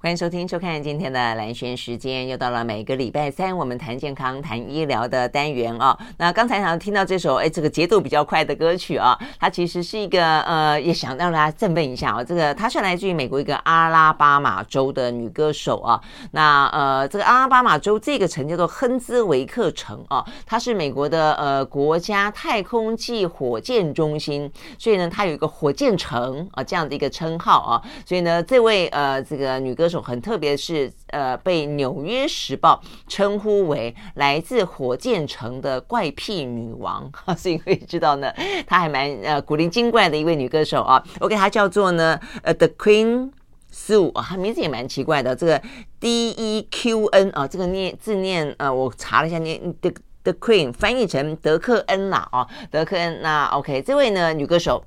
欢迎收听、收看今天的蓝轩时间，又到了每个礼拜三我们谈健康、谈医疗的单元啊。那刚才想听到这首哎，这个节奏比较快的歌曲啊，它其实是一个呃，也想让大家振奋一下哦。这个它是来自于美国一个阿拉巴马州的女歌手啊。那呃，这个阿拉巴马州这个城叫做亨兹维克城啊，它是美国的呃国家太空暨火箭中心，所以呢，它有一个火箭城啊这样的一个称号啊。所以呢，这位呃这个女歌手。很特别，是呃，被《纽约时报》称呼为来自火箭城的怪癖女王，所以可以知道呢，她还蛮呃古灵精怪的一位女歌手啊。我给她叫做呢，呃，The Queen Sue 啊，她名字也蛮奇怪的，这个 D E Q N 啊，这个念字念呃，我查了一下念 The The Queen，翻译成德克恩啦啊，德克恩。那 OK，这位呢女歌手。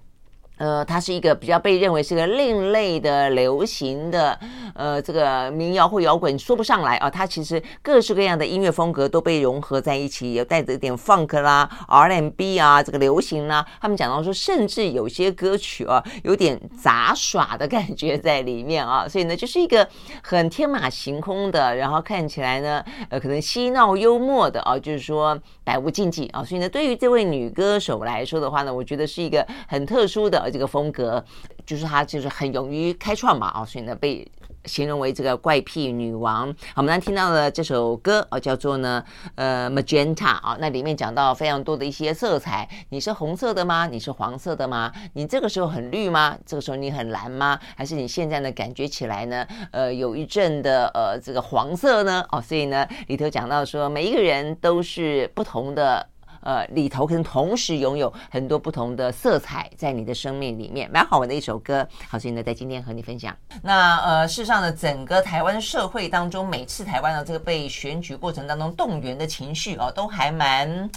呃，它是一个比较被认为是个另类的流行的，呃，这个民谣或摇滚说不上来啊。它其实各式各样的音乐风格都被融合在一起，有带着一点 funk 啦、R&B 啊，这个流行啦。他们讲到说，甚至有些歌曲啊，有点杂耍的感觉在里面啊。所以呢，就是一个很天马行空的，然后看起来呢，呃，可能嬉闹幽默的啊，就是说百无禁忌啊。所以呢，对于这位女歌手来说的话呢，我觉得是一个很特殊的。这个风格就是她，就是很勇于开创嘛，啊，所以呢被形容为这个怪癖女王。我们刚听到的这首歌啊，叫做呢呃 Magenta 啊，那里面讲到非常多的一些色彩。你是红色的吗？你是黄色的吗？你这个时候很绿吗？这个时候你很蓝吗？还是你现在呢感觉起来呢呃有一阵的呃这个黄色呢？哦，所以呢里头讲到说每一个人都是不同的。呃，里头可能同时拥有很多不同的色彩在你的生命里面，蛮好玩的一首歌。好，所以呢，在今天和你分享。那呃，事实上呢，整个台湾社会当中，每次台湾的这个被选举过程当中动员的情绪哦，都还蛮。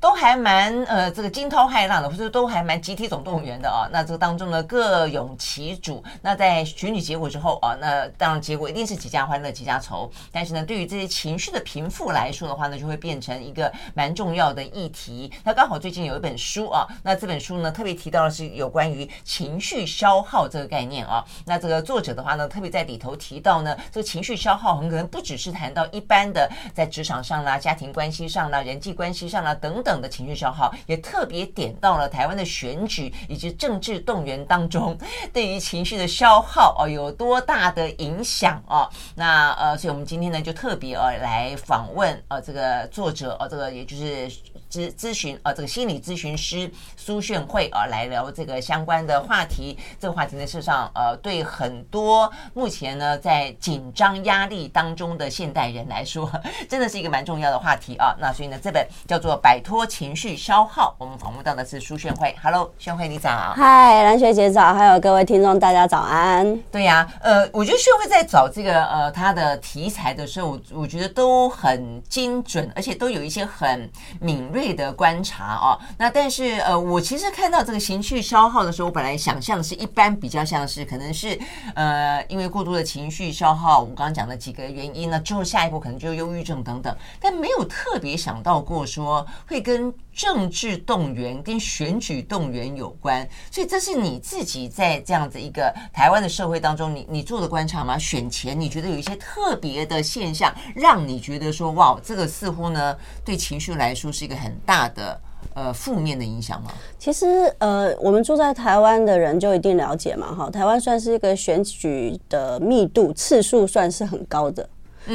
都还蛮呃，这个惊涛骇浪的，或者都还蛮集体总动员的啊。那这个当中呢，各拥其主。那在选举结果之后啊，那当然结果一定是几家欢乐几家愁。但是呢，对于这些情绪的平复来说的话呢，就会变成一个蛮重要的议题。那刚好最近有一本书啊，那这本书呢特别提到的是有关于情绪消耗这个概念啊。那这个作者的话呢，特别在里头提到呢，这个情绪消耗很可能不只是谈到一般的在职场上啦、家庭关系上啦、人际关系上啦。等等的情绪消耗，也特别点到了台湾的选举以及政治动员当中，对于情绪的消耗哦有多大的影响哦。那呃，所以我们今天呢就特别呃来访问呃这个作者呃这个也就是咨咨询呃这个心理咨询师苏炫慧啊来聊这个相关的话题。这个话题呢事实上呃对很多目前呢在紧张压力当中的现代人来说，真的是一个蛮重要的话题啊。那所以呢这本叫做《摆脱》。情绪消耗，我们访问到的是苏炫慧。Hello，炫慧你早。嗨，蓝学姐早，还有各位听众大家早安。对呀、啊，呃，我觉得炫慧在找这个呃他的题材的时候，我我觉得都很精准，而且都有一些很敏锐的观察哦。那但是呃，我其实看到这个情绪消耗的时候，我本来想象是一般比较像是可能是呃因为过度的情绪消耗，我们刚刚讲的几个原因呢，之后下一步可能就忧郁症等等，但没有特别想到过说会。跟政治动员、跟选举动员有关，所以这是你自己在这样子一个台湾的社会当中，你你做的观察吗？选前你觉得有一些特别的现象，让你觉得说，哇，这个似乎呢对情绪来说是一个很很大的呃负面的影响吗？其实呃，我们住在台湾的人就一定了解嘛，哈，台湾算是一个选举的密度次数算是很高的。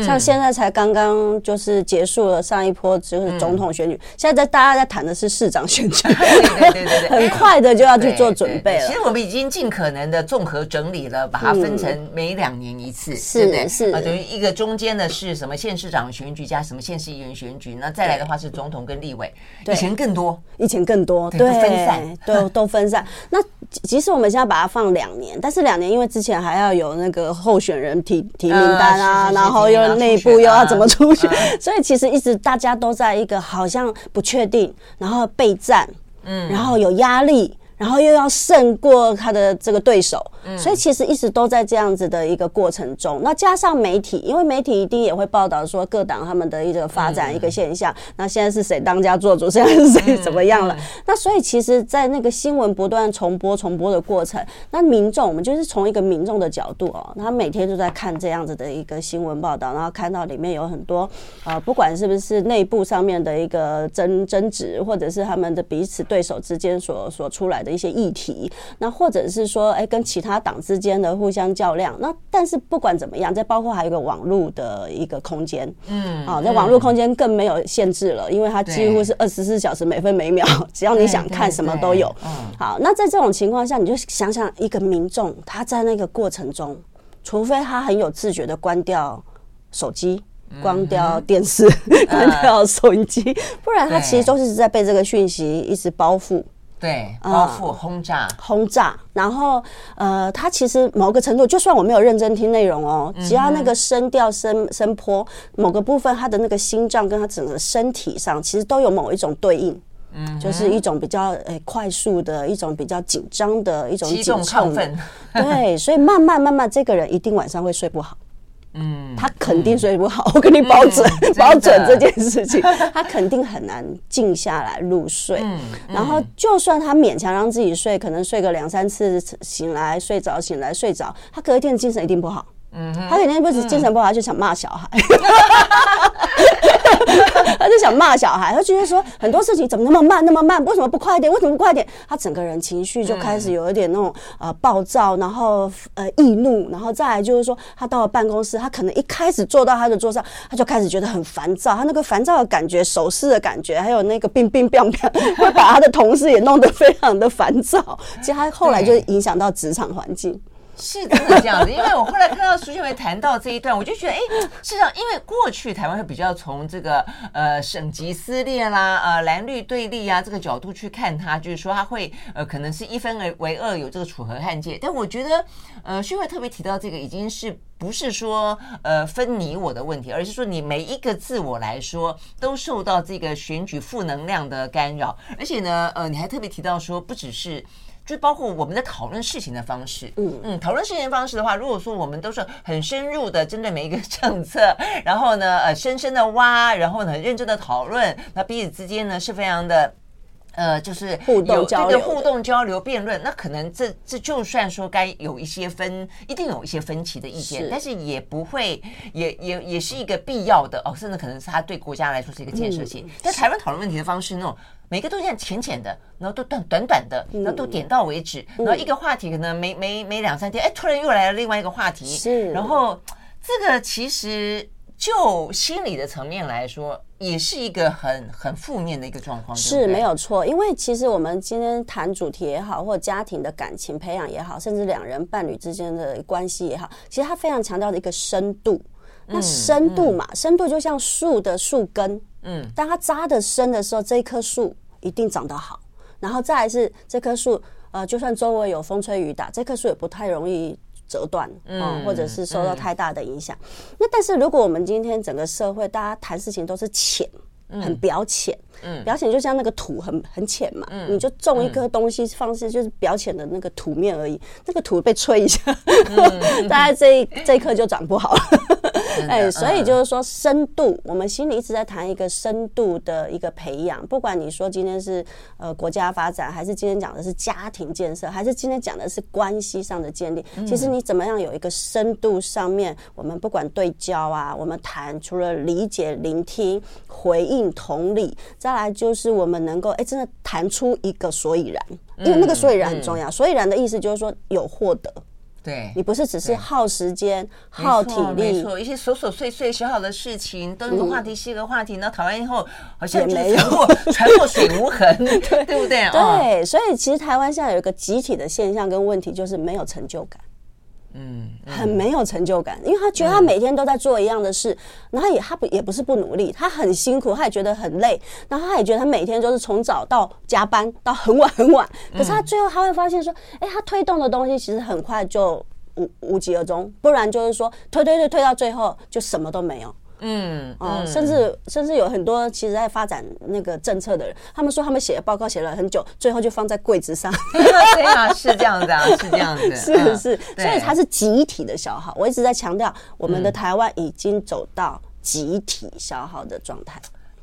像现在才刚刚就是结束了上一波就是总统选举，现在在大家在谈的是市长选举，对对对对，很快的就要去做准备了。其实我们已经尽可能的综合整理了，把它分成每两年一次，是的，是。啊，等于一个中间的是什么县市长选举加什么县市议员选举，那再来的话是总统跟立委，以前更多，以前更多，对，分散，对，都分散。那即使我们现在把它放两年，但是两年因为之前还要有那个候选人提提名单啊，然后又。内部又要怎么出去？所以其实一直大家都在一个好像不确定，然后备战，嗯，然后有压力，然后又要胜过他的这个对手，所以其实一直都在这样子的一个过程中。那加上媒体，因为媒体一定也会报道说各党他们的一个发展一个现象。那现在是谁当家做主？现在是谁怎么样了？那所以其实，在那个新闻不断重播、重播的过程，那民众我们就是从一个民众的角度哦，他每天都在看这样子的一个新闻报道，然后看到里面有很多呃，不管是不是内部上面的一个争争执，或者是他们的彼此对手之间所所出来的一些议题，那或者是说，哎，跟其他党之间的互相较量。那但是不管怎么样，这包括还有一个网络的一个空间，嗯，啊，在网络空间更没有限制了，因为它几乎是二十四小时每分每秒，只要你想看什么都有。好，那在这种情况下，你就想想一个民众他在那个过程中，除非他很有自觉的关掉手机。关掉电视，关掉收音机，不然他其实都是在被这个讯息一直包覆，对，包覆轰炸，轰炸。然后，呃，他其实某个程度，就算我没有认真听内容哦，只要那个声调、声声波某个部分，他的那个心脏跟他整个身体上，其实都有某一种对应，嗯，就是一种比较诶快速的一种比较紧张的一种激动亢奋，对，所以慢慢慢慢，这个人一定晚上会睡不好。嗯，他肯定睡不好，嗯、我跟你保准，嗯、保准这件事情，他肯定很难静下来入睡。然后，就算他勉强让自己睡，可能睡个两三次，醒来睡着，醒来睡着，他隔一天精神一定不好。嗯，他肯定不是精神不好，他就想骂小孩。他就想骂小孩，他觉得说很多事情怎么那么慢，那么慢，为什么不快一点？为什么不快一点？他整个人情绪就开始有一点那种呃暴躁，然后呃易怒，然后再来就是说，他到了办公室，他可能一开始坐到他的桌上，他就开始觉得很烦躁，他那个烦躁的感觉、手势的感觉，还有那个冰冰冰冰，会把他的同事也弄得非常的烦躁。其实他后来就影响到职场环境。是真的这样子，因为我后来看到苏绚薇谈到这一段，我就觉得，哎，事实上，因为过去台湾会比较从这个呃省级撕裂啦，呃蓝绿对立啊这个角度去看它，就是说它会呃可能是一分为为二，有这个楚河汉界。但我觉得，呃，绚薇特别提到这个，已经是不是说呃分你我的问题，而是说你每一个自我来说都受到这个选举负能量的干扰，而且呢，呃，你还特别提到说，不只是。就包括我们在讨论事情的方式，嗯嗯，讨论事情的方式的话，如果说我们都是很深入的针对每一个政策，然后呢，呃，深深的挖，然后呢，很认真的讨论，那彼此之间呢是非常的，呃，就是互动交流、互动交流、辩论，那可能这这就算说该有一些分，一定有一些分歧的意见，是但是也不会，也也也是一个必要的哦，甚至可能是他对国家来说是一个建设性。嗯、但台湾讨论问题的方式那种。每个都这样浅浅的，然后都短短短的，然后都点到为止，然后一个话题可能没没没两三天，哎，突然又来了另外一个话题，是，然后这个其实就心理的层面来说，也是一个很很负面的一个状况，是没有错。因为其实我们今天谈主题也好，或家庭的感情培养也好，甚至两人伴侣之间的关系也好，其实它非常强调的一个深度。那深度嘛，深度就像树的树根，嗯，当它扎得深的时候，这一棵树。一定长得好，然后再来是这棵树，呃，就算周围有风吹雨打，这棵树也不太容易折断，嗯、呃，或者是受到太大的影响。嗯、那但是如果我们今天整个社会大家谈事情都是浅，很表浅，嗯，表浅就像那个土很很浅嘛，嗯，你就种一颗东西，方式就是表浅的那个土面而已，那个土被吹一下，嗯、大概这一这一棵就长不好了。哎，所以就是说深度，我们心里一直在谈一个深度的一个培养。不管你说今天是呃国家发展，还是今天讲的是家庭建设，还是今天讲的是关系上的建立，其实你怎么样有一个深度上面，我们不管对焦啊，我们谈除了理解、聆听、回应、同理，再来就是我们能够哎真的谈出一个所以然，因为那个所以然很重要。所以然的意思就是说有获得。对，你不是只是耗时间、耗体力，没错，一些琐琐碎碎小小的事情，东一个话题是一个话题，然后讨完以后好像也没有。船过水无痕，对。对不对？对，所以其实台湾现在有一个集体的现象跟问题，就是没有成就感。嗯，很没有成就感，因为他觉得他每天都在做一样的事，然后也他不也不是不努力，他很辛苦，他也觉得很累，然后他也觉得他每天就是从早到加班到很晚很晚，可是他最后他会发现说，哎，他推动的东西其实很快就无无疾而终，不然就是说推推推推到最后就什么都没有。嗯嗯，甚至甚至有很多其实在发展那个政策的人，他们说他们写的报告写了很久，最后就放在柜子上。对啊，是这样子啊，是这样子，是是，所以它是集体的消耗。我一直在强调，我们的台湾已经走到集体消耗的状态。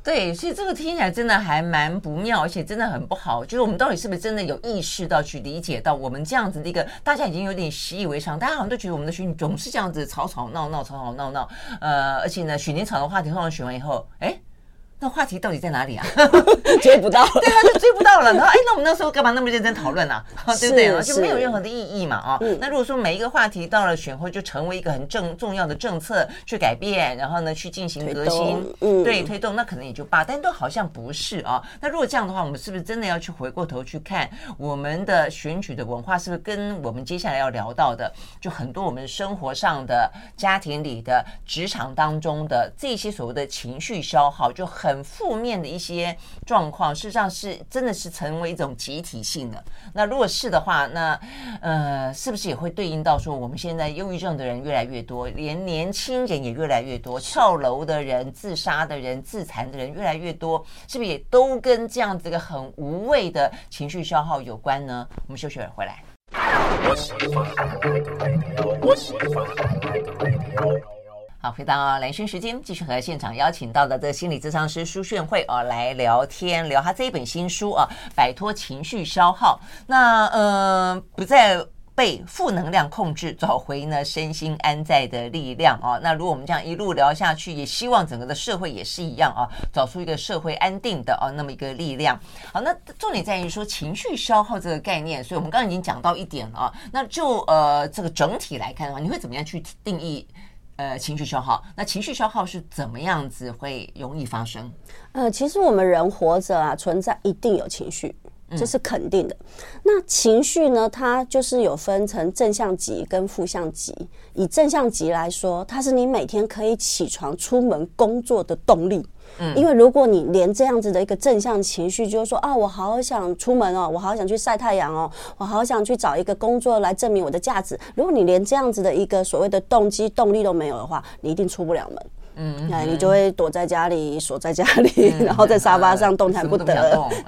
对，所以这个听起来真的还蛮不妙，而且真的很不好。就是我们到底是不是真的有意识到去理解到，我们这样子的一个大家已经有点习以为常，大家好像都觉得我们的选举总是这样子吵吵闹闹、吵吵闹闹。呃，而且呢，选前吵的话题，通常选完以后，哎。那话题到底在哪里啊？追不到，对啊，就追不到了。然后，哎，那我们那时候干嘛那么认真讨论啊？对不对？就没有任何的意义嘛啊。那如果说每一个话题到了选后就成为一个很重重要的政策去改变，然后呢去进行革新，对推动，那可能也就罢。但都好像不是啊。那如果这样的话，我们是不是真的要去回过头去看我们的选举的文化，是不是跟我们接下来要聊到的，就很多我们生活上的、家庭里的、职场当中的这些所谓的情绪消耗就很。很负面的一些状况，事实上是真的是成为一种集体性的。那如果是的话，那呃，是不是也会对应到说，我们现在忧郁症的人越来越多，连年轻人也越来越多，跳楼的人、自杀的人、自残的人越来越多，是不是也都跟这样子一个很无谓的情绪消耗有关呢？我们休息会儿回来。好，回到兰萱时间，继续和现场邀请到的这个心理咨商师苏炫慧啊来聊天，聊他这一本新书啊，摆脱情绪消耗，那呃不再被负能量控制，找回呢身心安在的力量啊。那如果我们这样一路聊下去，也希望整个的社会也是一样啊，找出一个社会安定的啊那么一个力量。好，那重点在于说情绪消耗这个概念，所以我们刚刚已经讲到一点了啊。那就呃这个整体来看的话，你会怎么样去定义？呃，情绪消耗，那情绪消耗是怎么样子会容易发生？呃，其实我们人活着啊，存在一定有情绪，这是肯定的。嗯、那情绪呢，它就是有分成正向级跟负向级。以正向级来说，它是你每天可以起床出门工作的动力。嗯，因为如果你连这样子的一个正向情绪，就是说啊，我好想出门哦，我好想去晒太阳哦，我好想去找一个工作来证明我的价值。如果你连这样子的一个所谓的动机动力都没有的话，你一定出不了门。嗯，哎，你就会躲在家里，锁在家里，然后在沙发上动弹不得。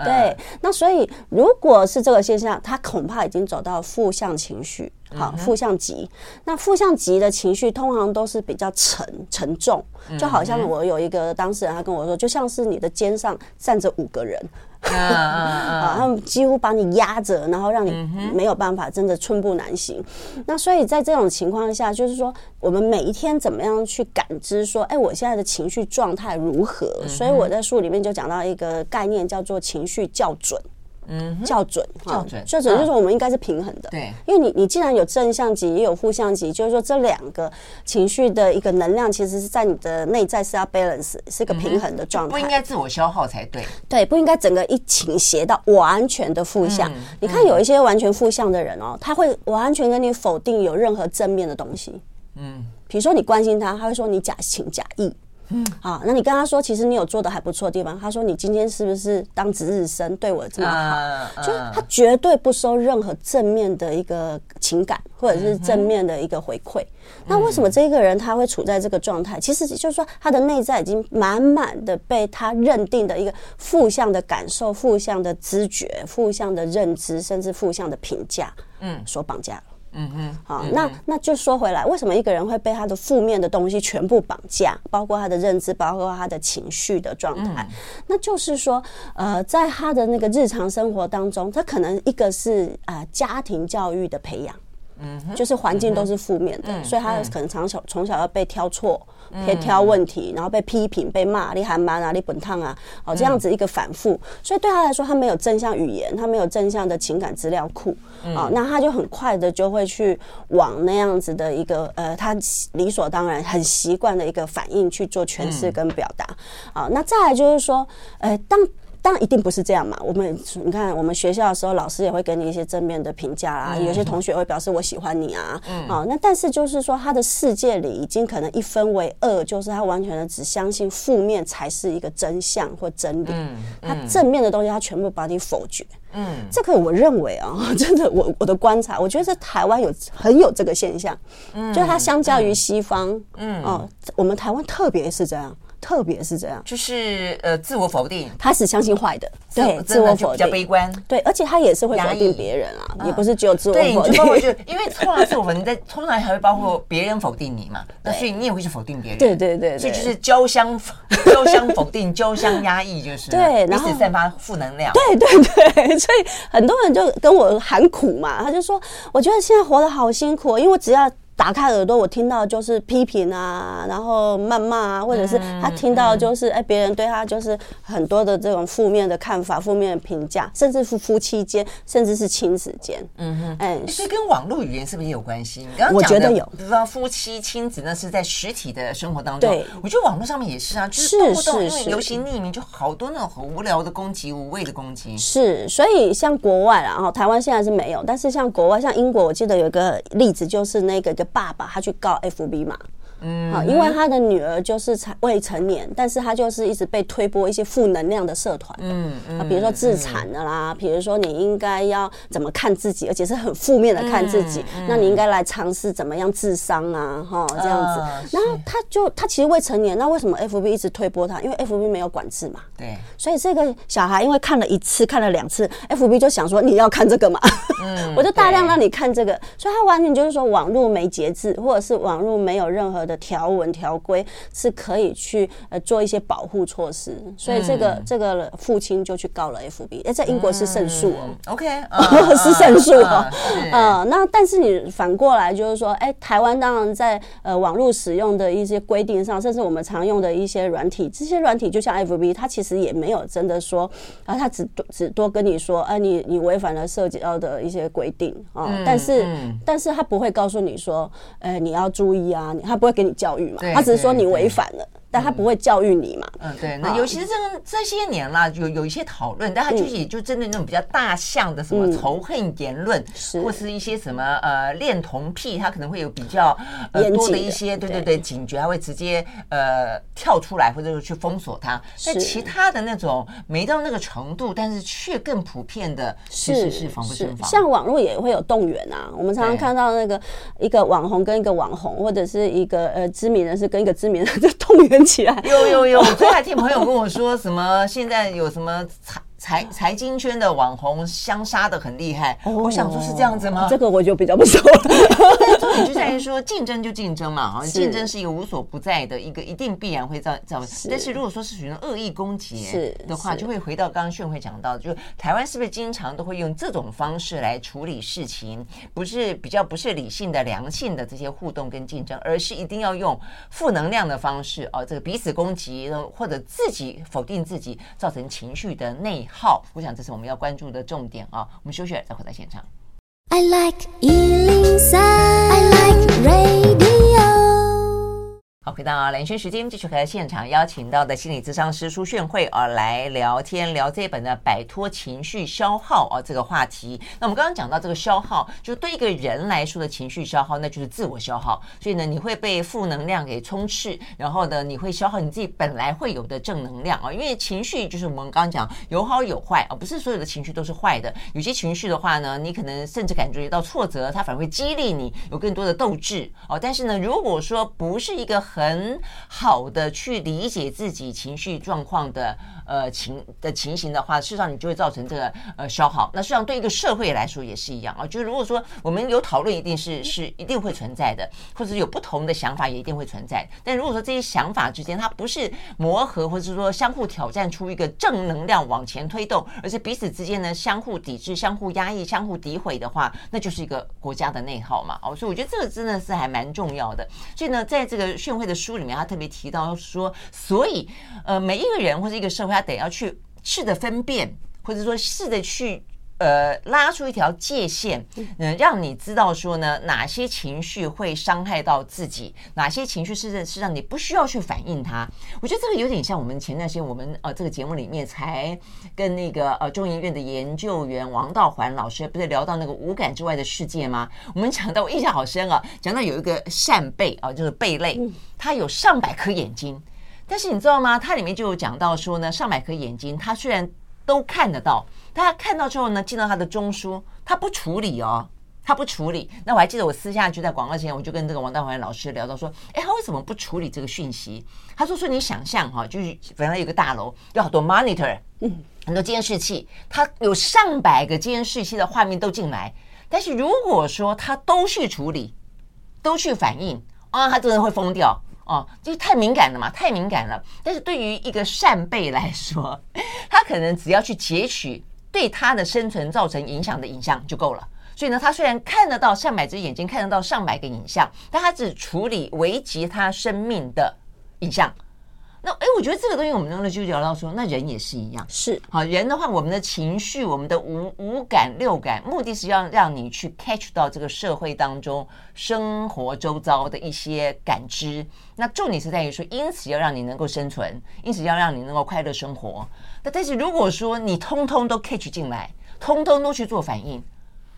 对，那所以如果是这个现象，他恐怕已经走到负向情绪。好，负向极。那负向极的情绪通常都是比较沉沉重，就好像我有一个当事人，他跟我说，就像是你的肩上站着五个人，啊，他们几乎把你压着，然后让你没有办法，真的寸步难行。那所以在这种情况下，就是说，我们每一天怎么样去感知说，哎，我现在的情绪状态如何？所以我在书里面就讲到一个概念，叫做情绪校准。嗯，校准，校准，校准就是说我们应该是平衡的。对，因为你你既然有正向级，也有负向级，就是说这两个情绪的一个能量，其实是在你的内在是要 balance，是一个平衡的状态，不应该自我消耗才对。对，不应该整个一倾斜到完全的负向。你看有一些完全负向的人哦，他会完全跟你否定有任何正面的东西。嗯，比如说你关心他，他会说你假情假意。嗯，好，那你跟他说，其实你有做的还不错的地方。他说，你今天是不是当值日生对我这么好？Uh, uh, 就他绝对不收任何正面的一个情感，或者是正面的一个回馈。Uh. 那为什么这个人他会处在这个状态？其实就是说，他的内在已经满满的被他认定的一个负向的感受、负向的知觉、负向的认知，甚至负向的评价，嗯，所绑架了。嗯哼，好，那那就说回来，为什么一个人会被他的负面的东西全部绑架，包括他的认知，包括他的情绪的状态？嗯、那就是说，呃，在他的那个日常生活当中，他可能一个是啊、呃、家庭教育的培养，嗯，就是环境都是负面的，嗯、所以他可能从小从小要被挑错。可以挑问题，然后被批评、被骂，你还蛮啊，你本烫啊，哦，这样子一个反复，所以对他来说，他没有正向语言，他没有正向的情感资料库，啊，那他就很快的就会去往那样子的一个呃，他理所当然、很习惯的一个反应去做诠释跟表达，啊，那再来就是说，呃，当当然一定不是这样嘛。我们你看，我们学校的时候，老师也会给你一些正面的评价啦，有些同学会表示我喜欢你啊，嗯，啊，那但是就是说，他的世界里已经可能一分为二，就是他完全的只相信负面才是一个真相或真理，嗯，他正面的东西他全部把你否决。嗯，这个我认为啊，真的，我我的观察，我觉得在台湾有很有这个现象，嗯，就它相较于西方，嗯，哦，我们台湾特别是这样。特别是这样，就是呃，自我否定，他是相信坏的，对，自我否定，比较悲观，对，而且他也是会否定别人啊，也不是只有自我否定，因为通常自我否定在 通常还会包括别人否定你嘛，那所以你也会去否定别人，对对对，所以就是交相 交相否定，交相压抑，就是对，然后散发负能量，对对对，所以很多人就跟我喊苦嘛，他就说，我觉得现在活得好辛苦，因为我只要。打开耳朵，我听到就是批评啊，然后谩骂啊，或者是他听到就是哎，别人对他就是很多的这种负面的看法、负面的评价，甚至是夫妻间，甚至是亲子间。嗯哼，哎，所以跟网络语言是不是也有关系？你刚刚讲的，我觉得有，比如说夫妻、亲子，那是在实体的生活当中。对，我觉得网络上面也是啊，就是动不动因为流行匿名，就好多那种很无聊的攻击、无谓的攻击。是，所以像国外啊，然后台湾现在是没有，但是像国外，像英国，我记得有一个例子，就是那个一个。爸爸他去告 FB 嘛。嗯，好，因为他的女儿就是才未成年，但是他就是一直被推播一些负能量的社团，嗯嗯，比如说自残的啦，比如说你应该要怎么看自己，而且是很负面的看自己，那你应该来尝试怎么样智商啊，哈，这样子。然后他就他其实未成年，那为什么 FB 一直推播他？因为 FB 没有管制嘛，对，所以这个小孩因为看了一次，看了两次，FB 就想说你要看这个嘛，嗯，我就大量让你看这个，所以他完全就是说网络没节制，或者是网络没有任何的。的条文条规是可以去呃做一些保护措施，所以这个、嗯、这个父亲就去告了 FB，哎，在英国是胜诉哦，OK，是胜诉哦，呃，那但是你反过来就是说，哎，台湾当然在呃网络使用的一些规定上，甚至我们常用的一些软体，这些软体就像 FB，它其实也没有真的说啊，它只多只多跟你说，哎，你你违反了涉及到的一些规定。啊，但是但是他不会告诉你说，哎，你要注意啊，他不会给。给你教育嘛，他只是说你违反了。但他不会教育你嘛？嗯，对。那尤其是这这些年啦，有有一些讨论，但他具体就针对那种比较大项的什么仇恨言论，或是一些什么呃恋童癖，他可能会有比较呃多的一些对对对警觉，他会直接呃跳出来，或者是去封锁他。但其他的那种没到那个程度，但是却更普遍的，其实是防不胜防。像网络也会有动员啊，我们常常看到那个一个网红跟一个网红，或者是一个呃知名人士跟一个知名人 士动员起来，有有有，我昨天还听朋友跟我说什么，现在有什么财财财经圈的网红相杀的很厉害，我想说是这样子吗？这个我就比较不熟了。但重点就在于说，竞争就竞争嘛，啊，竞争是一个无所不在的一个，一定必然会造造。但是如果说是属于恶意攻击的话，就会回到刚刚炫慧讲到，就台湾是不是经常都会用这种方式来处理事情？不是比较不是理性的、良性的这些互动跟竞争，而是一定要用负能量的方式哦，这个彼此攻击，或者自己否定自己，造成情绪的内。好，我想这是我们要关注的重点啊！我们休息再回到现场。I like 回到蓝轩时间，继续和现场邀请到的心理咨商师苏炫慧啊来聊天，聊这一本的《摆脱情绪消耗》啊这个话题。那我们刚刚讲到这个消耗，就是对一个人来说的情绪消耗，那就是自我消耗。所以呢，你会被负能量给充斥，然后呢，你会消耗你自己本来会有的正能量啊。因为情绪就是我们刚刚讲有好有坏啊，不是所有的情绪都是坏的。有些情绪的话呢，你可能甚至感觉到挫折，它反而会激励你有更多的斗志哦。但是呢，如果说不是一个很好的去理解自己情绪状况的呃情的情形的话，事实上你就会造成这个呃消耗。那实际上对一个社会来说也是一样啊。就是如果说我们有讨论，一定是是一定会存在的，或者有不同的想法也一定会存在。但如果说这些想法之间它不是磨合，或者是说相互挑战出一个正能量往前推动，而是彼此之间呢相互抵制、相互压抑、相互诋毁的话，那就是一个国家的内耗嘛。哦，所以我觉得这个真的是还蛮重要的。所以呢，在这个炫会的书里面，他特别提到说，所以呃，每一个人或者一个社会，他得要去试着分辨，或者说试着去呃拉出一条界限，嗯，让你知道说呢，哪些情绪会伤害到自己，哪些情绪是是让你不需要去反应它。我觉得这个有点像我们前段时间我们呃这个节目里面才跟那个呃中研院的研究员王道环老师不是聊到那个五感之外的世界吗？我们讲到我印象好深啊，讲到有一个扇贝啊，就是贝类，它有上百颗眼睛。但是你知道吗？它里面就有讲到说呢，上百颗眼睛，它虽然都看得到，大家看到之后呢，进到他的中枢，他不处理哦，他不处理。那我还记得我私下就在广告前，我就跟这个王大环老师聊到说，哎，他为什么不处理这个讯息？他说说你想象哈，就是本来有个大楼，有好多 monitor，嗯，很多监视器，他有上百个监视器的画面都进来，但是如果说他都去处理，都去反应啊，他真的会疯掉。哦，就是太敏感了嘛，太敏感了。但是对于一个扇贝来说，它可能只要去截取对它的生存造成影响的影像就够了。所以呢，它虽然看得到上百只眼睛，看得到上百个影像，但它只处理危及它生命的影像。那哎，我觉得这个东西我们刚才就聊到说，那人也是一样，是好人的话，我们的情绪、我们的五五感、六感，目的是要让你去 catch 到这个社会当中生活周遭的一些感知。那重点是在于说，因此要让你能够生存，因此要让你能够快乐生活。那但是如果说你通通都 catch 进来，通通都去做反应。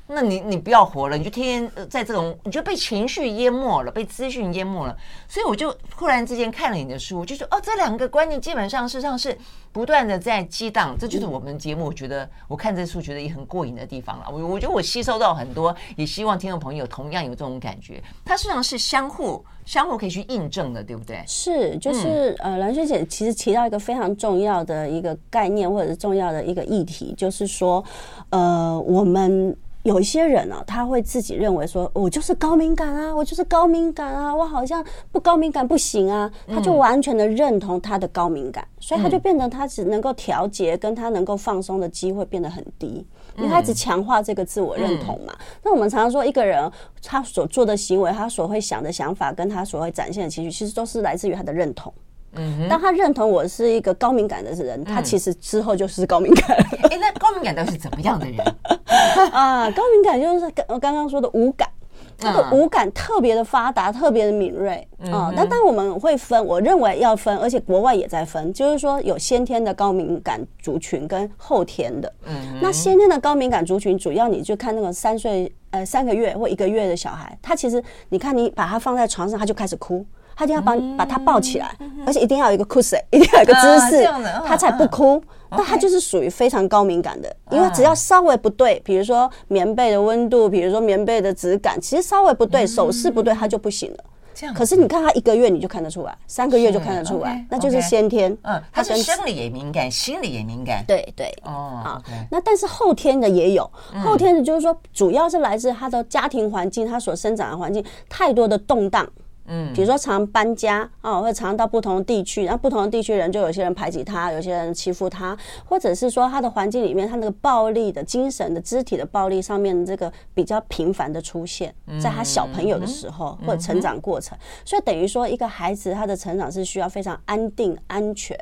那你你不要活了，你就天天在这种，你就被情绪淹没了，被资讯淹没了。所以我就忽然之间看了你的书，就说哦，这两个观念基本上事实上是不断的在激荡。这就是我们节目，我觉得我看这书觉得也很过瘾的地方了。我我觉得我吸收到很多，也希望听众朋友同样有这种感觉。它实际上是相互相互可以去印证的，对不对？是，就是、嗯、呃，兰萱姐其实提到一个非常重要的一个概念，或者是重要的一个议题，就是说呃，我们。有一些人啊，他会自己认为说，我就是高敏感啊，我就是高敏感啊，我好像不高敏感不行啊，他就完全的认同他的高敏感，所以他就变得他只能够调节，跟他能够放松的机会变得很低，因为他只强化这个自我认同嘛。那我们常常说，一个人他所做的行为，他所会想的想法，跟他所会展现的情绪，其实都是来自于他的认同。嗯，当他认同我是一个高敏感的人，他其实之后就是高敏感。哎，那高敏感都是怎么样的人 啊？高敏感就是刚我刚刚说的五感，这个五感特别的发达，特别的敏锐啊。但当我们会分，我认为要分，而且国外也在分，就是说有先天的高敏感族群跟后天的。嗯，那先天的高敏感族群，主要你就看那个三岁呃三个月或一个月的小孩，他其实你看你把他放在床上，他就开始哭。他一定要把把他抱起来，而且一定要有一个 cushion，一定要有一个姿势，他才不哭。那他就是属于非常高敏感的，因为只要稍微不对，比如说棉被的温度，比如说棉被的质感，其实稍微不对，手势不对，他就不行了。这样。可是你看他一个月你就看得出来，三个月就看得出来，那就是先天。嗯，他是生理也敏感，心理也敏感。对对。哦。好，那但是后天的也有，后天的就是说，主要是来自他的家庭环境，他所生长的环境太多的动荡。嗯，比如说常搬家啊，或者常到不同的地区，然后不同的地区人就有些人排挤他，有些人欺负他，或者是说他的环境里面，他那个暴力的精神的肢体的暴力上面这个比较频繁的出现，在他小朋友的时候或者成长过程，所以等于说一个孩子他的成长是需要非常安定、安全、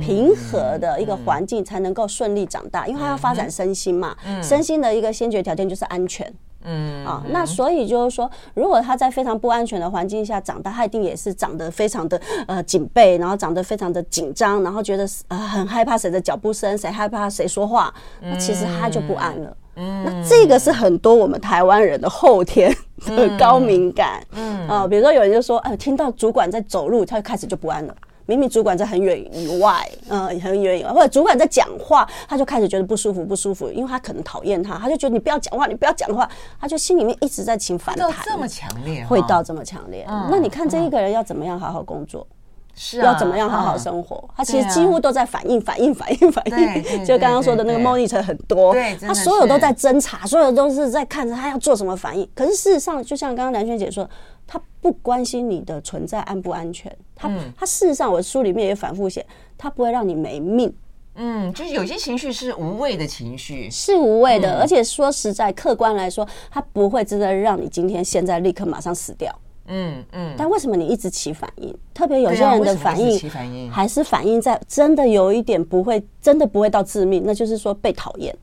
平和的一个环境才能够顺利长大，因为他要发展身心嘛，身心的一个先决条件就是安全。嗯啊，那所以就是说，如果他在非常不安全的环境下长大，他一定也是长得非常的呃警备，然后长得非常的紧张，然后觉得呃很害怕谁的脚步声，谁害怕谁说话，那其实他就不安了。嗯，那这个是很多我们台湾人的后天的高敏感。嗯啊，比如说有人就说，哎，听到主管在走路，他就开始就不安了。明明主管在很远以外，嗯，很远以外，或者主管在讲话，他就开始觉得不舒服，不舒服，因为他可能讨厌他，他就觉得你不要讲话，你不要讲话，他就心里面一直在请反弹，这么强烈，会到这么强烈。那你看这一个人要怎么样好好工作？是啊要怎么样好好生活？他其实几乎都在反应，反应，反应，反应。就 刚刚说的那个 monitor 很多，他所有都在侦查，所有都是在看着他要做什么反应。可是事实上，就像刚刚蓝萱姐说，他不关心你的存在安不安全。他他事实上，我书里面也反复写，他不会让你没命。嗯，就是有些情绪是无谓的情绪，是无谓的，而且说实在，客观来说，他不会真的让你今天现在立刻马上死掉。嗯嗯，但为什么你一直起反应？特别有些人的反应还是反应在真的有一点不会，真的不会到致命，那就是说被讨厌。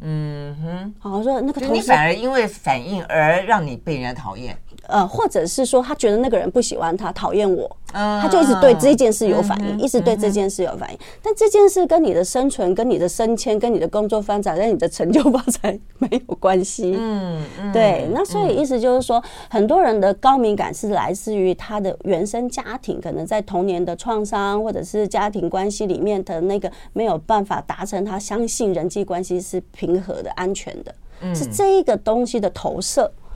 嗯哼，好说那个同事，你反而因为反应而让你被人家讨厌。呃，或者是说他觉得那个人不喜欢他，讨厌我，他就一直对这件事有反应，一直对这件事有反应。但这件事跟你的生存、跟你的升迁、跟你的工作发展、跟你的成就发展没有关系。嗯，对。那所以意思就是说，很多人的高敏感是来自于他的原生家庭，可能在童年的创伤，或者是家庭关系里面的那个没有办法达成他相信人际关系是平和的、安全的，是这一个东西的投射。嗯，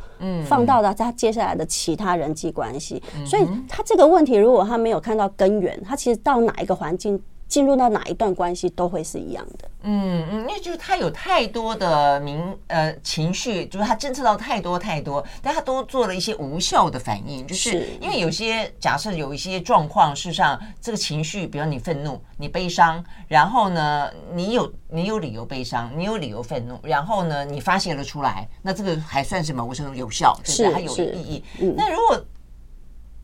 放到了他接下来的其他人际关系，所以他这个问题，如果他没有看到根源，他其实到哪一个环境，进入到哪一段关系都会是一样的。嗯嗯，因为就是他有太多的明呃情绪，就是他侦测到太多太多，但他都做了一些无效的反应。就是因为有些假设有一些状况，事实上这个情绪，比如你愤怒、你悲伤，然后呢，你有你有理由悲伤，你有理由愤怒，然后呢，你发泄了出来，那这个还算是某种程度有效，对不对？它有意义。嗯，那如果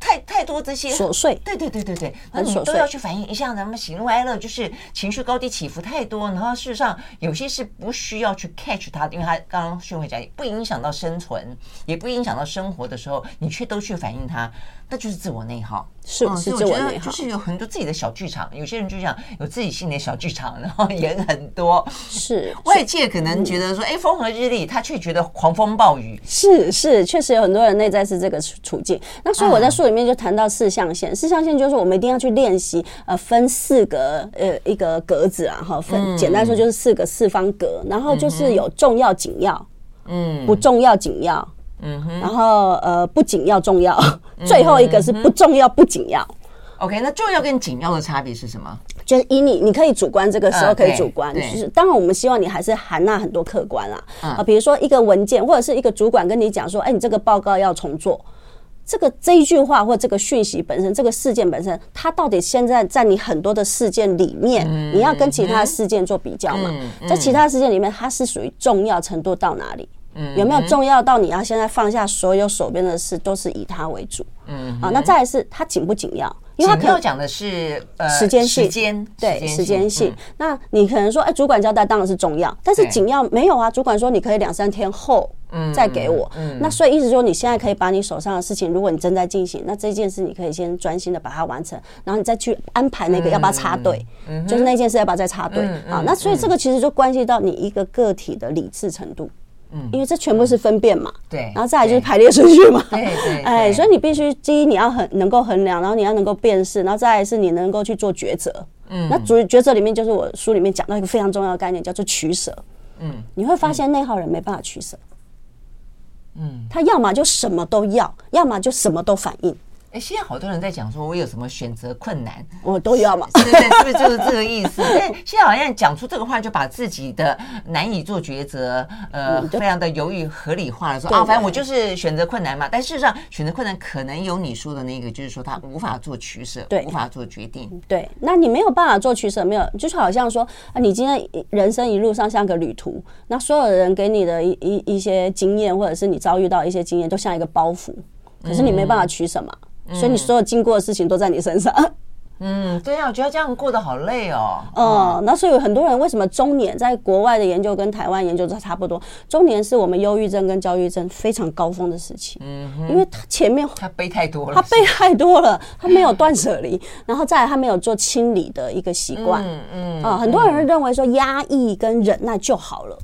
太太多这些琐碎，对对对对对，那你都要去反映一下，咱们喜怒哀乐就是情绪高低起伏太多，然后事实上有些是不需要去 catch 它，因为它刚刚训慧讲，不影响到生存，也不影响到生活的时候，你却都去反映它。那就是自我内耗，是不是自我内耗？就是有很多自己的小剧场，有些人就讲有自己心里的小剧场，然后演很多。是外界可能觉得说，哎，风和日丽，他却觉得狂风暴雨。是是，确实有很多人内在是这个处境。那所以我在书里面就谈到四象限，四象限就是我们一定要去练习，呃，分四个呃一个格子啊，哈，分简单说就是四个四方格，然后就是有重要紧要，嗯，不重要紧要。嗯哼，然后呃，不紧要重要，最后一个是不重要不紧要。OK，那重要跟紧要的差别是什么？就是以你，你可以主观，这个时候可以主观，就是当然我们希望你还是含纳很多客观啊。啊，比如说一个文件或者是一个主管跟你讲说，哎，你这个报告要重做，这个这一句话或这个讯息本身，这个事件本身，它到底现在在你很多的事件里面，你要跟其他事件做比较嘛？在其他事件里面，它是属于重要程度到哪里？有没有重要到你要现在放下所有手边的事，都是以它为主？嗯，啊，那再来是它紧不紧要？因为他要讲的是呃时间性，时间对时间性。那你可能说，哎，主管交代当然是重要，但是紧要没有啊？主管说你可以两三天后再给我。那所以意思说，你现在可以把你手上的事情，如果你正在进行，那这件事你可以先专心的把它完成，然后你再去安排那个要不要插队，就是那件事要不要再插队？啊，那所以这个其实就关系到你一个个体的理智程度。嗯，因为这全部是分辨嘛，对，然后再来就是排列顺序嘛，对对，哎，所以你必须第一你要很能够衡量，然后你要能够辨识，然后再来是你能够去做抉择。嗯，那主抉择里面就是我书里面讲到一个非常重要的概念，叫做取舍。嗯，你会发现内耗人没办法取舍。嗯，他要么就什么都要，要么就什么都反应。哎，现在好多人在讲说，我有什么选择困难，我都要嘛，对对，是不是就是这个意思？但现在好像讲出这个话，就把自己的难以做抉择，呃，非常的犹豫合理化了，说啊，反正我就是选择困难嘛。但事实上，选择困难可能有你说的那个，就是说他无法做取舍，对，无法做决定。对，那你没有办法做取舍，没有，就是好像说啊，你今天人生一路上像个旅途，那所有人给你的一一一些经验，或者是你遭遇到一些经验，都像一个包袱，可是你没办法取舍嘛。所以你所有经过的事情都在你身上。嗯，对啊，我觉得这样过得好累哦。嗯，那所以有很多人为什么中年在国外的研究跟台湾研究都差不多？中年是我们忧郁症跟焦虑症非常高峰的时期。嗯，因为他前面他背太多了，他背太多了，他没有断舍离，然后再来他没有做清理的一个习惯。嗯嗯啊，很多人认为说压抑跟忍耐就好了。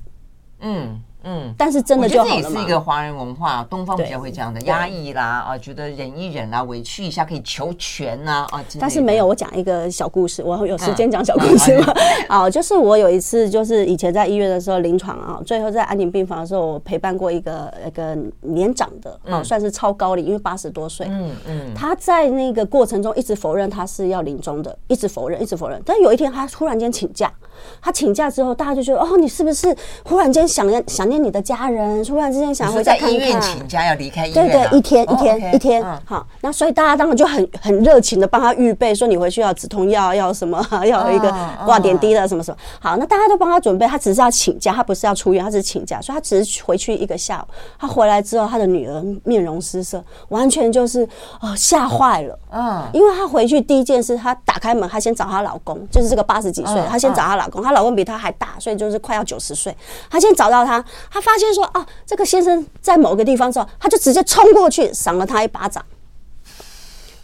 嗯。嗯，但是真的就好了吗？这也是一个华人文化，东方比较会这样的压抑啦啊，觉得忍一忍啦，委屈一下可以求全呐啊。但是没有，我讲一个小故事，我有时间讲小故事吗？啊，就是我有一次，就是以前在医院的时候临床啊，最后在安宁病房的时候，我陪伴过一个一个年长的啊，算是超高龄，因为八十多岁。嗯嗯，他在那个过程中一直否认他是要临终的，一直否认，一直否认。但有一天他突然间请假，他请假之后，大家就觉得哦，你是不是忽然间想念想念你的家人，突然之间想回家看看。在医院请假要离开医院。对对，一天一天一天。好，那所以大家当然就很很热情的帮他预备，说你回去要止痛药，要什么，要一个挂点滴的什么什么。好，那大家都帮他准备，他只是要请假，他不是要出院，他只是请假，所以他只是回去一个下午。他回来之后，他的女儿面容失色，完全就是哦吓坏了。嗯，因为他回去第一件事，他打开门，他先找她老公，就是这个八十几岁，他先找她老老公，她老公比她还大，所以就是快要九十岁。她先找到他，她发现说啊，这个先生在某个地方之后，她就直接冲过去赏了他一巴掌，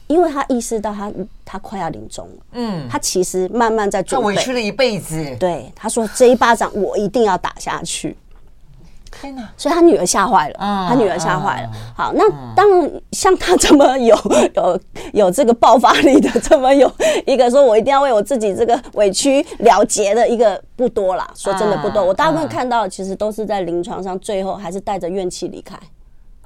因为她意识到他他快要临终了。嗯，他其实慢慢在准备，他委屈了一辈子。对，他说这一巴掌我一定要打下去。天哪！所以他女儿吓坏了，他女儿吓坏了。好，那当然像他这么有 有有这个爆发力的，这么有一个说我一定要为我自己这个委屈了结的一个不多啦。说真的不多，我大部分看到其实都是在临床上，最后还是带着怨气离开。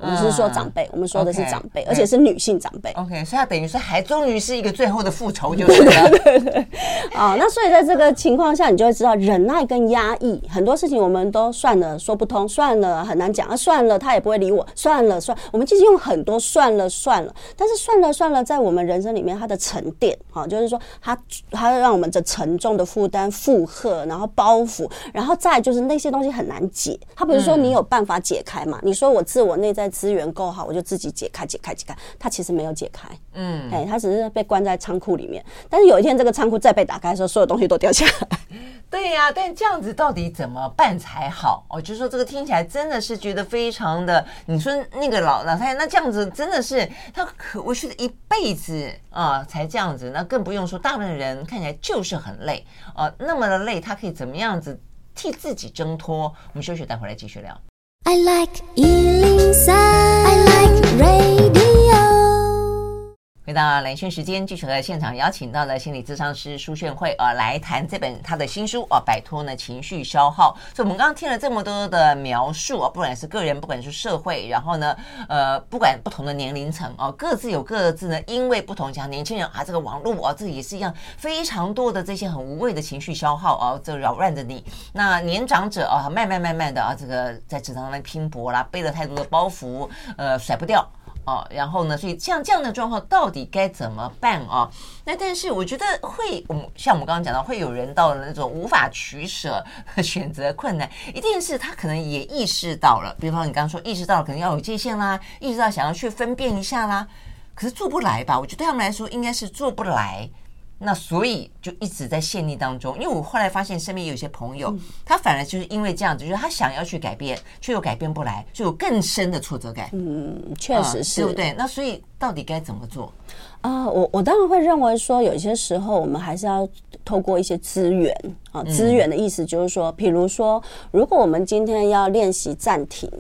我们是说长辈，我们说的是长辈，而且是女性长辈。OK，所以他等于说还终于是一个最后的复仇，就是了。对对对。啊，那所以在这个情况下，你就会知道忍耐跟压抑很多事情，我们都算了说不通，算了很难讲啊，算了他也不会理我，算了算，我们其实用很多算了算了，但是算了算了，在我们人生里面它的沉淀啊，就是说它它让我们的沉重的负担负荷，然后包袱，然后再就是那些东西很难解。它比如说你有办法解开嘛？你说我自我内在。资源够好，我就自己解开、解开、解开。他其实没有解开，嗯，哎，他只是被关在仓库里面。但是有一天，这个仓库再被打开的时候，所有东西都掉下来。对呀、啊，但这样子到底怎么办才好？哦，就是说这个听起来真的是觉得非常的。你说那个老老太太，那这样子真的是他可委屈了一辈子啊，才这样子。那更不用说大部分人看起来就是很累啊，那么的累，他可以怎么样子替自己挣脱？我们休息，待会儿来继续聊。I like Ealing Sun. I like rain. 回到兰萱时间，继续和现场邀请到了心理咨商师苏炫慧啊，来谈这本他的新书啊，摆脱呢情绪消耗。所以，我们刚刚听了这么多的描述啊，不管是个人，不管是社会，然后呢，呃，不管不同的年龄层啊，各自有各自呢，因为不同，像年轻人啊，这个网络啊，这也是一样，非常多的这些很无谓的情绪消耗啊，这扰乱着你。那年长者啊，慢慢慢慢的啊，这个在职场上面拼搏啦，背了太多的包袱，呃，甩不掉。哦，然后呢，所以像这样的状况到底该怎么办啊？那但是我觉得会，我们像我们刚刚讲到，会有人到了那种无法取舍、选择困难，一定是他可能也意识到了，比方你刚刚说意识到了，可能要有界限啦，意识到想要去分辨一下啦，可是做不来吧？我觉得对他们来说应该是做不来。那所以就一直在陷溺当中，因为我后来发现身边有些朋友，他反而就是因为这样子，就是他想要去改变，却又改变不来，就有更深的挫折感。嗯，确实是，对不对？那所以到底该怎么做啊？我我当然会认为说，有些时候我们还是要透过一些资源啊。资源的意思就是说，比如说，如果我们今天要练习暂停。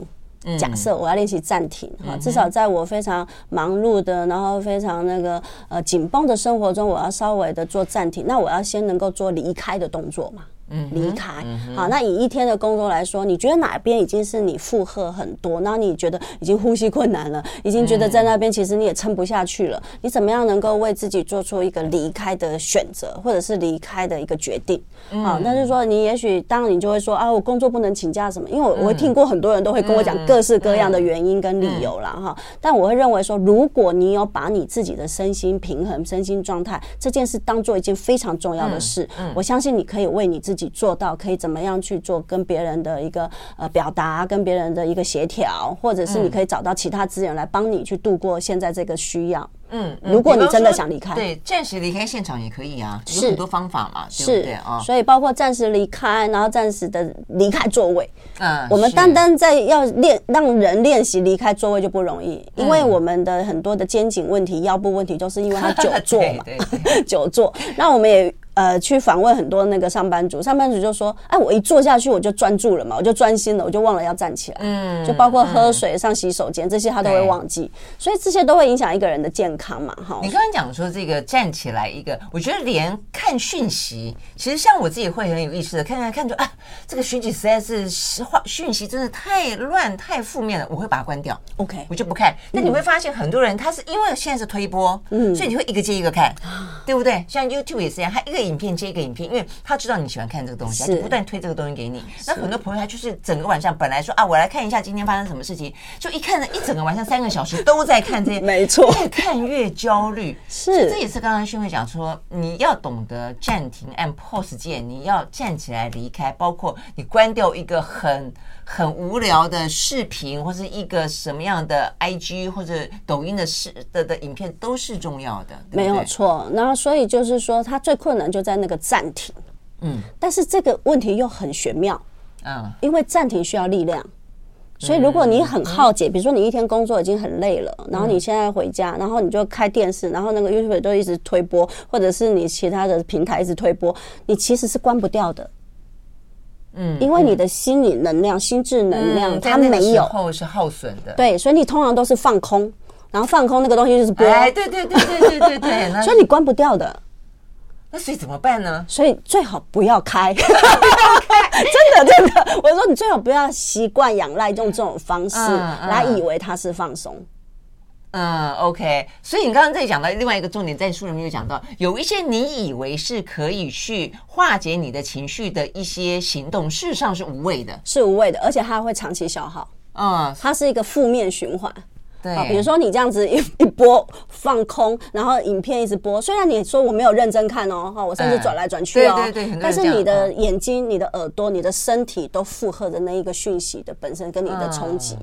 假设我要练习暂停哈，至少在我非常忙碌的，然后非常那个呃紧绷的生活中，我要稍微的做暂停，那我要先能够做离开的动作嘛。嗯，离开。好，那以一天的工作来说，你觉得哪边已经是你负荷很多，那你觉得已经呼吸困难了，已经觉得在那边其实你也撑不下去了，你怎么样能够为自己做出一个离开的选择，或者是离开的一个决定？好，那就是说，你也许当然你就会说啊，我工作不能请假什么，因为我我会听过很多人都会跟我讲各式各样的原因跟理由啦。哈。但我会认为说，如果你有把你自己的身心平衡、身心状态这件事当做一件非常重要的事，我相信你可以为你自己。做到可以怎么样去做跟别人的一个呃表达，跟别人的一个协调，或者是你可以找到其他资源来帮你去度过现在这个需要。嗯，如果你真的想离开，对，暂时离开现场也可以啊，有很多方法嘛，对不对啊？所以包括暂时离开，然后暂时的离开座位。嗯，我们单单在要练让人练习离开座位就不容易，因为我们的很多的肩颈问题、腰部问题，就是因为他久坐嘛，久坐。那我们也。呃，去访问很多那个上班族，上班族就说：“哎，我一坐下去我就专注了嘛，我就专心了，我就忘了要站起来。”嗯，就包括喝水、上洗手间这些，他都会忘记，所以这些都会影响一个人的健康嘛。哈，你刚刚讲说这个站起来一个，我觉得连看讯息，其实像我自己会很有意识的看看看着啊，这个讯息实在是实话，讯息真的太乱太负面了，我会把它关掉。OK，我就不看。那你会发现很多人他是因为现在是推播，嗯，所以你会一个接一个看，对不对？像 YouTube 也是一样，他一个。影片接一个影片，因为他知道你喜欢看这个东西，他就不断推这个东西给你。那很多朋友他就是整个晚上本来说啊，我来看一下今天发生什么事情，就一看呢，一整个晚上三个小时都在看这些，没错，越看越焦虑。是，这也是刚刚绚慧讲说，你要懂得暂停，按 pause 键，你要站起来离开，包括你关掉一个很很无聊的视频，或是一个什么样的 IG 或者抖音的视的的影片都是重要的，对对，没有错。然后所以就是说，它最困难。就在那个暂停，嗯，但是这个问题又很玄妙，嗯，因为暂停需要力量。所以，如果你很耗竭，比如说你一天工作已经很累了，然后你现在回家，然后你就开电视，然后那个 YouTube 都一直推播，或者是你其他的平台一直推播，你其实是关不掉的。嗯，因为你的心理能量、心智能量它没有，后是耗损的。对，所以你通常都是放空，然后放空那个东西就是播。哎，对对对对对对对，所以你关不掉的。那所以怎么办呢？所以最好不要开，不要开，真的真的。我说你最好不要习惯仰赖用这种方式来以为它是放松。嗯，OK。所以你刚刚在讲到另外一个重点，在书里面有讲到，有一些你以为是可以去化解你的情绪的一些行动，事实上是无谓的，是无谓的，而且它会长期消耗。嗯，它是一个负面循环。对，比如说你这样子 一一播放空，然后影片一直播，虽然你说我没有认真看哦，哈，我甚至转来转去哦，对对对，但是你的眼睛、你的耳朵、你的身体都负荷着那一个讯息的本身跟你的冲击。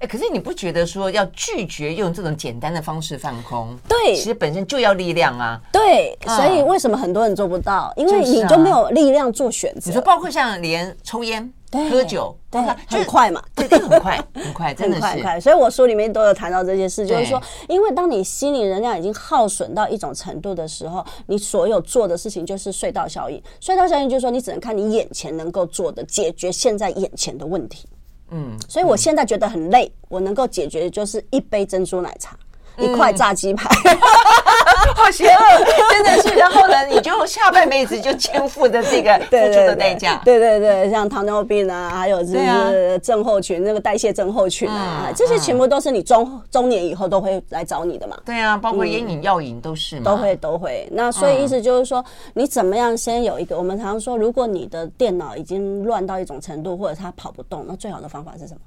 哎，可是你不觉得说要拒绝用这种简单的方式放空？对，其实本身就要力量啊。对，所以为什么很多人做不到？因为你就没有力量做选择。你说，包括像连抽烟。喝酒，对，很快嘛，对，很快，很快，真的是很快。所以我书里面都有谈到这件事，就是说，因为当你心理能量已经耗损到一种程度的时候，你所有做的事情就是隧道效应。隧道效应就是说，你只能看你眼前能够做的，解决现在眼前的问题。嗯，所以我现在觉得很累，我能够解决的就是一杯珍珠奶茶。一块炸鸡排，好邪恶，真的是。然后呢，你就下半辈子就肩负着这个 付出的代价。对对对，像糖尿病啊，还有就是症候群，那个代谢症候群啊，这些全部都是你中中年以后都会来找你的嘛。对啊，包括烟瘾、药瘾都是嘛。都会都会。那所以意思就是说，你怎么样先有一个？我们常常说，如果你的电脑已经乱到一种程度，或者它跑不动，那最好的方法是什么？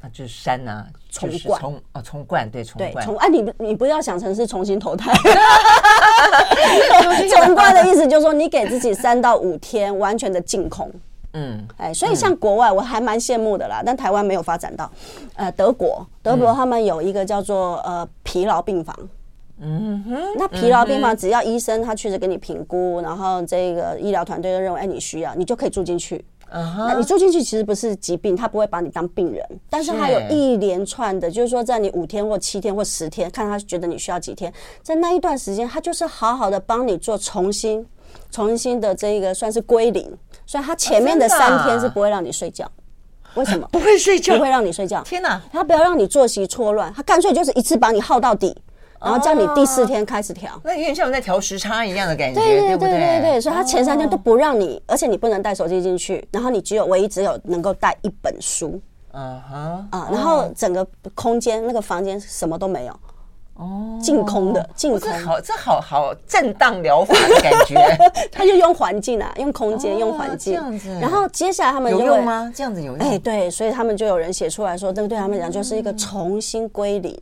那就是山呐，重灌，重啊，重灌，对，重灌。重哎，你你不要想成是重新投胎。重灌的意思就是说，你给自己三到五天完全的净空。嗯，哎，所以像国外，我还蛮羡慕的啦，但台湾没有发展到。呃，德国，德国他们有一个叫做呃疲劳病房。嗯哼，那疲劳病房只要医生他确实给你评估，然后这个医疗团队就认为哎你需要，你就可以住进去。Uh. 那你住进去其实不是疾病，他不会把你当病人，但是他有一连串的，就是说在你五天或七天或十天，看他觉得你需要几天，在那一段时间，他就是好好的帮你做重新、重新的这个算是归零，所以他前面的三天是不会让你睡觉，为什么？不会睡觉，不会让你睡觉。天哪，他不要让你作息错乱，他干脆就是一次把你耗到底。然后叫你第四天开始调，那有点像我们在调时差一样的感觉，对对对对对。所以他前三天都不让你，而且你不能带手机进去，然后你只有唯一只有能够带一本书，嗯哼啊，然后整个空间那个房间什么都没有，哦，净空的，净空。好，这好好震荡疗法的感觉。他就用环境啊，用空间，用环境这样子。然后接下来他们有用吗？这样子有用？哎，对，所以他们就有人写出来说，这个对他们讲就是一个重新归零。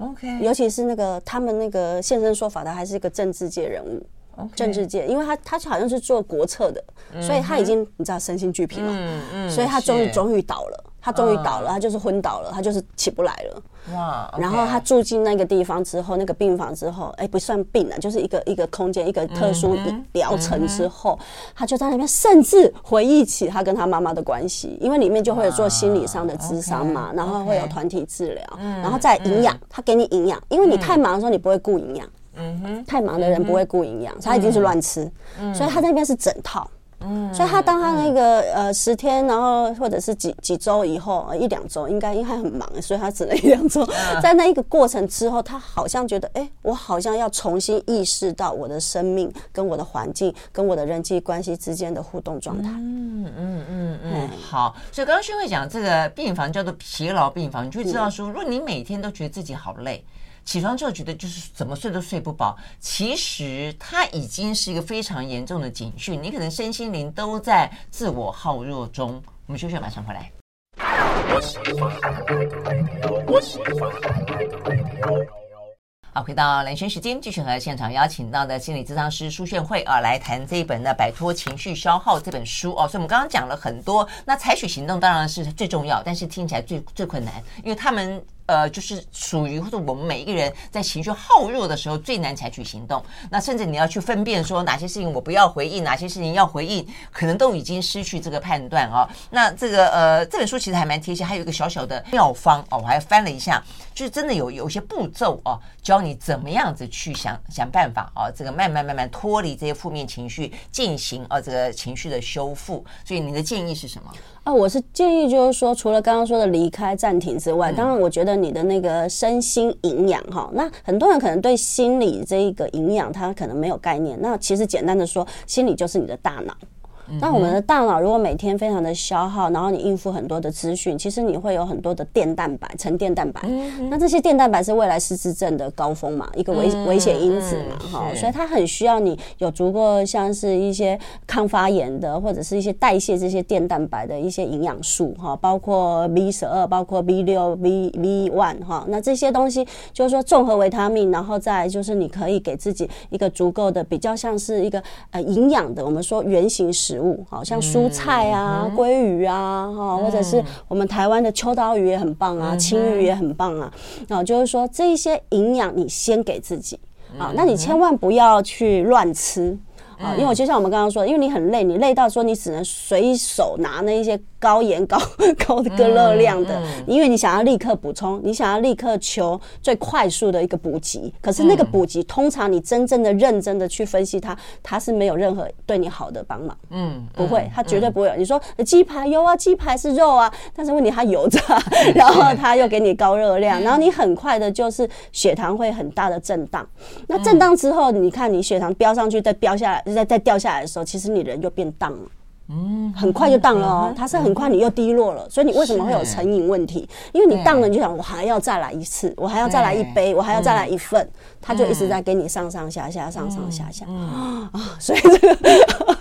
OK，尤其是那个他们那个现身说法的，还是一个政治界人物。政治界，因为他他好像是做国策的，嗯、所以他已经你知道身心俱疲嘛，嗯嗯、所以他终于终于倒了，他终于倒了，他就是昏倒了，他就是起不来了。哇！然后他住进那个地方之后，那个病房之后，哎，不算病了，就是一个一个空间，一个特殊疗程之后，嗯、他就在那边甚至回忆起他跟他妈妈的关系，因为里面就会有做心理上的咨商嘛，然后会有团体治疗，嗯、然后再营养，他给你营养，因为你太忙的时候你不会顾营养，嗯哼，太忙的人不会顾营养，他一定是乱吃，嗯、所以他那边是整套。嗯，所以他当他那个呃十天，然后或者是几几周以后，一两周应该因为他很忙，所以他只能一两周。在那一个过程之后，他好像觉得，哎，我好像要重新意识到我的生命跟我的环境跟我的人际关系之间的互动状态。嗯嗯嗯嗯，好。所以刚刚宣慧讲这个病房叫做疲劳病房，你就会知道说，如果你每天都觉得自己好累。起床之后觉得就是怎么睡都睡不饱，其实它已经是一个非常严重的警讯，你可能身心灵都在自我耗弱中。我们休息，马上回来。好，回到兰萱时间，继续和现场邀请到的心理咨商师苏炫慧啊来谈这一本的《摆脱情绪消耗》这本书哦。所以，我们刚刚讲了很多，那采取行动当然是最重要，但是听起来最最困难，因为他们。呃，就是属于或者我们每一个人在情绪耗弱的时候最难采取行动。那甚至你要去分辨说哪些事情我不要回应，哪些事情要回应，可能都已经失去这个判断哦。那这个呃，这本书其实还蛮贴心，还有一个小小的妙方哦，我还翻了一下，就是真的有有一些步骤哦，教你怎么样子去想想办法哦，这个慢慢慢慢脱离这些负面情绪，进行哦这个情绪的修复。所以你的建议是什么？啊，我是建议就是说，除了刚刚说的离开、暂停之外，当然我觉得你的那个身心营养哈，那很多人可能对心理这一个营养他可能没有概念。那其实简单的说，心理就是你的大脑。那我们的大脑如果每天非常的消耗，然后你应付很多的资讯，其实你会有很多的电蛋白、沉淀蛋白。那这些电蛋白是未来失智症的高峰嘛，一个危危险因子嘛，哈，所以它很需要你有足够像是一些抗发炎的，或者是一些代谢这些电蛋白的一些营养素哈，包括 B 十二，包括 B 六、B B one 哈，那这些东西就是说综合维他命，然后再就是你可以给自己一个足够的比较像是一个呃营养的，我们说原型食物，好像蔬菜啊、鲑鱼啊，哈，或者是我们台湾的秋刀鱼也很棒啊，青鱼也很棒啊。啊，就是说这一些营养你先给自己啊，那你千万不要去乱吃啊，因为就像我们刚刚说，因为你很累，你累到说你只能随手拿那一些。高盐高 高的热量的，因为你想要立刻补充，你想要立刻求最快速的一个补给，可是那个补给通常你真正的认真的去分析它，它是没有任何对你好的帮忙。嗯，不会，它绝对不会有。你说鸡排有啊，鸡排是肉啊，但是问题它油炸，然后它又给你高热量，然后你很快的就是血糖会很大的震荡。那震荡之后，你看你血糖飙上去再飙下来，再再掉下来的时候，其实你人就变荡了。嗯，很快就荡了哦，它是很快你又低落了，所以你为什么会有成瘾问题？因为你荡了，你就想我还要再来一次，我还要再来一杯，我还要再来一份，它就一直在给你上上下下，上上下下啊，所以这个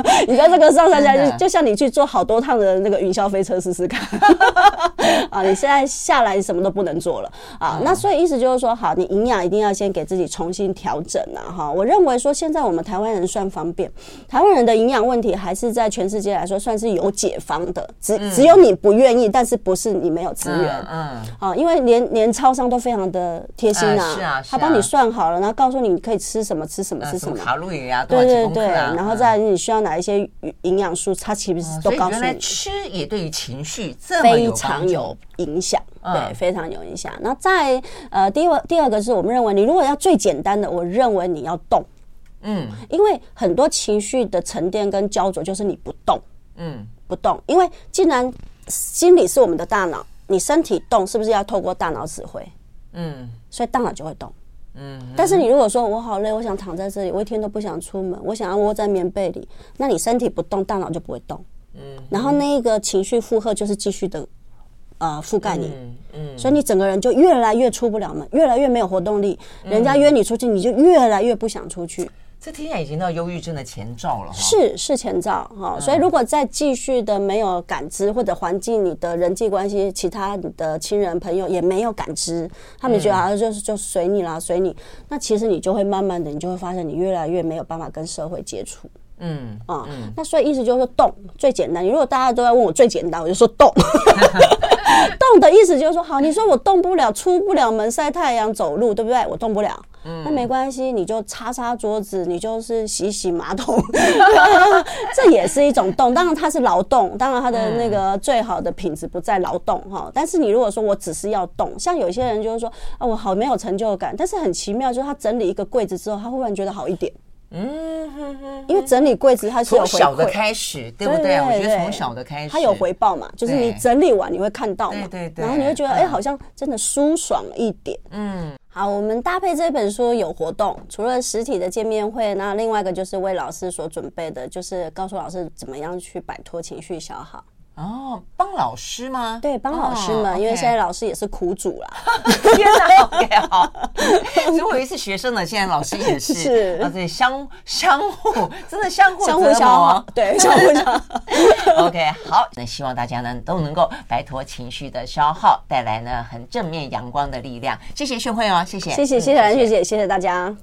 你在这个上山下下，就就像你去坐好多趟的那个云霄飞车试试看。啊，你现在下来什么都不能做了。啊，那所以意思就是说，好，你营养一定要先给自己重新调整啊，哈，我认为说现在我们台湾人算方便，台湾人的营养问题还是在全世界来说算是有解方的，只只有你不愿意，但是不是你没有资源，嗯，啊，因为连连超商都非常的贴心啊，是啊，他帮你算好了，然后告诉你你可以吃什么吃什么吃什么。卡路里啊，对对对，然后再你需要哪一些营养素，它其实都告诉你。原来吃也对于情绪非常有影响，对，非常有影响。那在呃，第二第二个是我们认为，你如果要最简单的，我认为你要动。嗯，因为很多情绪的沉淀跟焦灼，就是你不动，嗯，不动。因为既然心理是我们的大脑，你身体动是不是要透过大脑指挥？嗯，所以大脑就会动。嗯，但是你如果说我好累，我想躺在这里，我一天都不想出门，我想要窝在棉被里，那你身体不动，大脑就不会动。嗯，然后那个情绪负荷就是继续的呃覆盖你。嗯，所以你整个人就越来越出不了门，越来越没有活动力。人家约你出去，你就越来越不想出去。这听起来已经到忧郁症的前兆了，是是前兆哈。所以如果再继续的没有感知，或者环境你的人际关系，其他你的亲人朋友也没有感知，他们觉得好像就是就随你啦，随你。那其实你就会慢慢的，你就会发现你越来越没有办法跟社会接触。嗯啊，那所以意思就是说动最简单。你如果大家都在问我最简单，我就说动。动的意思就是说，好，你说我动不了，出不了门，晒太阳，走路，对不对？我动不了，嗯，那没关系，你就擦擦桌子，你就是洗洗马桶，这也是一种动。当然它是劳动，当然它的那个最好的品质不在劳动哈。但是你如果说我只是要动，像有些人就是说啊，我好没有成就感，但是很奇妙，就是他整理一个柜子之后，他忽然觉得好一点。嗯哼哼，因为整理柜子它是有回小的开始，对不对？我觉得从小的开始，它有回报嘛，就是你整理完你会看到嘛，对对，然后你会觉得哎，好像真的舒爽一点。嗯，好，我们搭配这本书有活动，除了实体的见面会，那另外一个就是为老师所准备的，就是告诉老师怎么样去摆脱情绪消耗。哦，帮老师吗？对，帮老师们，因为现在老师也是苦主啦。天哪，OK，好。所以我以为是学生呢，现在老师也是。是啊，对，相相互，真的相互相互消耗。对，相互消耗。OK，好，那希望大家呢都能够摆脱情绪的消耗，带来呢很正面阳光的力量。谢谢炫慧哦，谢谢，谢谢谢谢蓝学姐，谢谢大家。